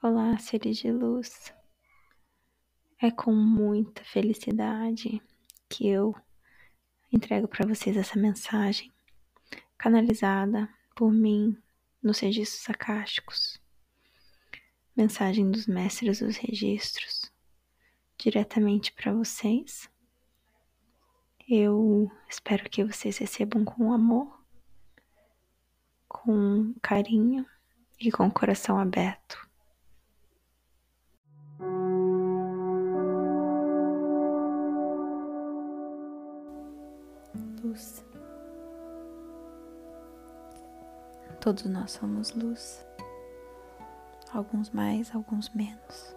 Olá, seres de luz. É com muita felicidade que eu entrego para vocês essa mensagem, canalizada por mim nos registros acásticos. Mensagem dos mestres dos registros, diretamente para vocês. Eu espero que vocês recebam com amor, com carinho e com o coração aberto. Luz. Todos nós somos luz, alguns mais, alguns menos.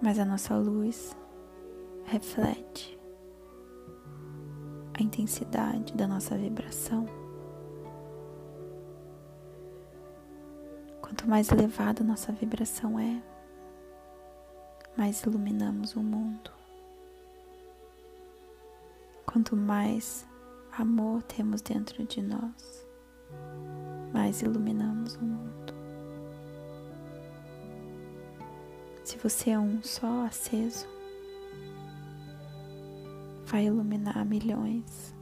Mas a nossa luz reflete a intensidade da nossa vibração. Quanto mais elevada nossa vibração é, mais iluminamos o mundo. Quanto mais amor temos dentro de nós, mais iluminamos o mundo. Se você é um só aceso, vai iluminar milhões.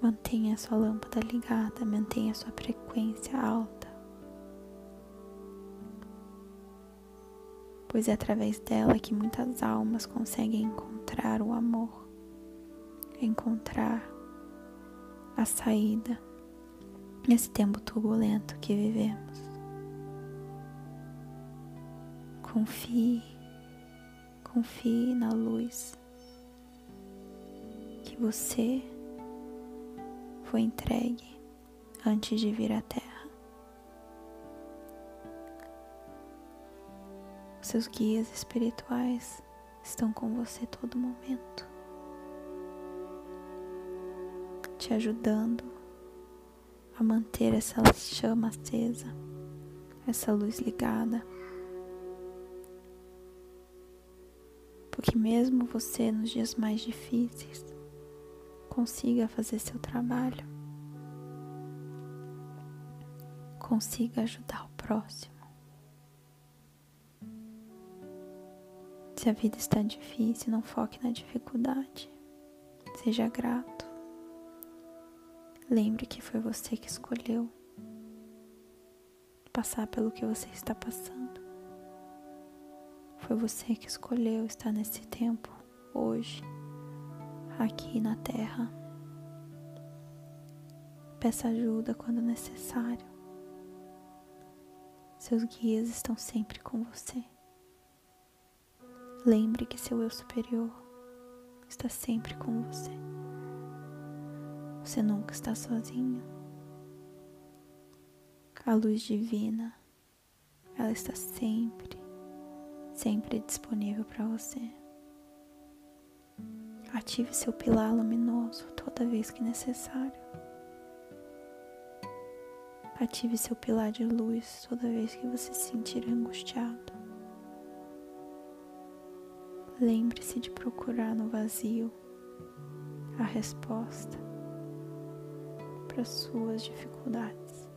Mantenha a sua lâmpada ligada, mantenha a sua frequência alta. pois é através dela que muitas almas conseguem encontrar o amor, encontrar a saída nesse tempo turbulento que vivemos. Confie, confie na luz que você foi entregue antes de vir à Terra. Seus guias espirituais estão com você todo momento, te ajudando a manter essa chama acesa, essa luz ligada. Porque, mesmo você nos dias mais difíceis, consiga fazer seu trabalho, consiga ajudar o próximo. Se a vida está difícil, não foque na dificuldade. Seja grato. Lembre que foi você que escolheu passar pelo que você está passando. Foi você que escolheu estar nesse tempo, hoje, aqui na Terra. Peça ajuda quando necessário. Seus guias estão sempre com você. Lembre que seu eu superior está sempre com você. Você nunca está sozinho. A luz divina, ela está sempre, sempre disponível para você. Ative seu pilar luminoso toda vez que necessário. Ative seu pilar de luz toda vez que você se sentir angustiado. Lembre-se de procurar no vazio a resposta para suas dificuldades.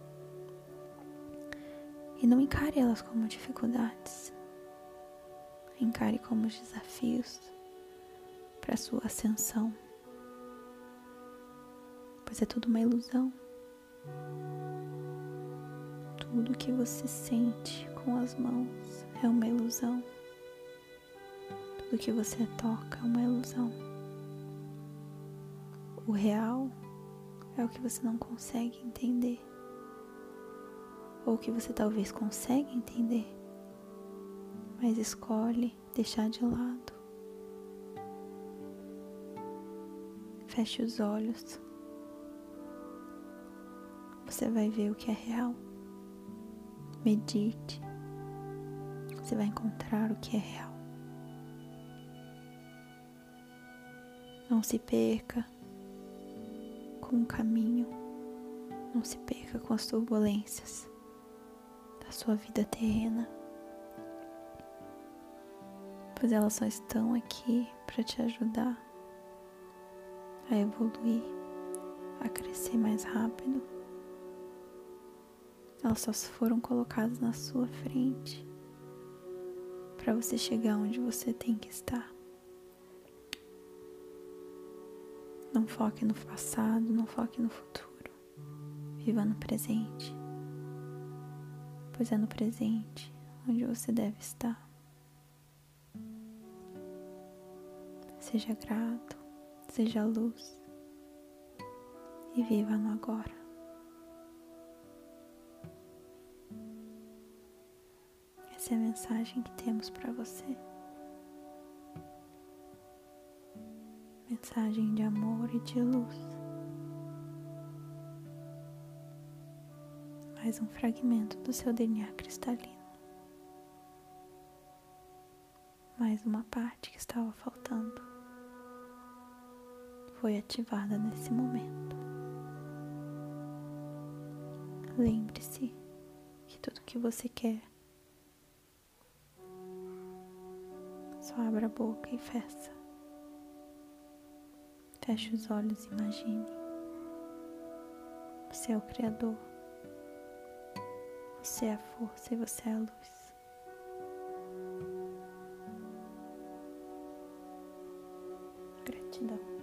E não encare elas como dificuldades. Encare como desafios para sua ascensão. Pois é tudo uma ilusão. Tudo que você sente com as mãos é uma ilusão. Tudo que você toca é uma ilusão. O real é o que você não consegue entender. Ou que você talvez consiga entender, mas escolhe deixar de lado. Feche os olhos. Você vai ver o que é real. Medite. Você vai encontrar o que é real. Não se perca com o caminho, não se perca com as turbulências da sua vida terrena, pois elas só estão aqui para te ajudar a evoluir, a crescer mais rápido. Elas só foram colocadas na sua frente para você chegar onde você tem que estar. Não foque no passado, não foque no futuro. Viva no presente. Pois é no presente onde você deve estar. Seja grato, seja luz e viva no agora. Essa é a mensagem que temos para você. Mensagem de amor e de luz. Mais um fragmento do seu DNA cristalino. Mais uma parte que estava faltando foi ativada nesse momento. Lembre-se que tudo que você quer só abra a boca e fecha. Feche os olhos e imagine. Você é o Criador. Você é a força e você é a luz. Gratidão.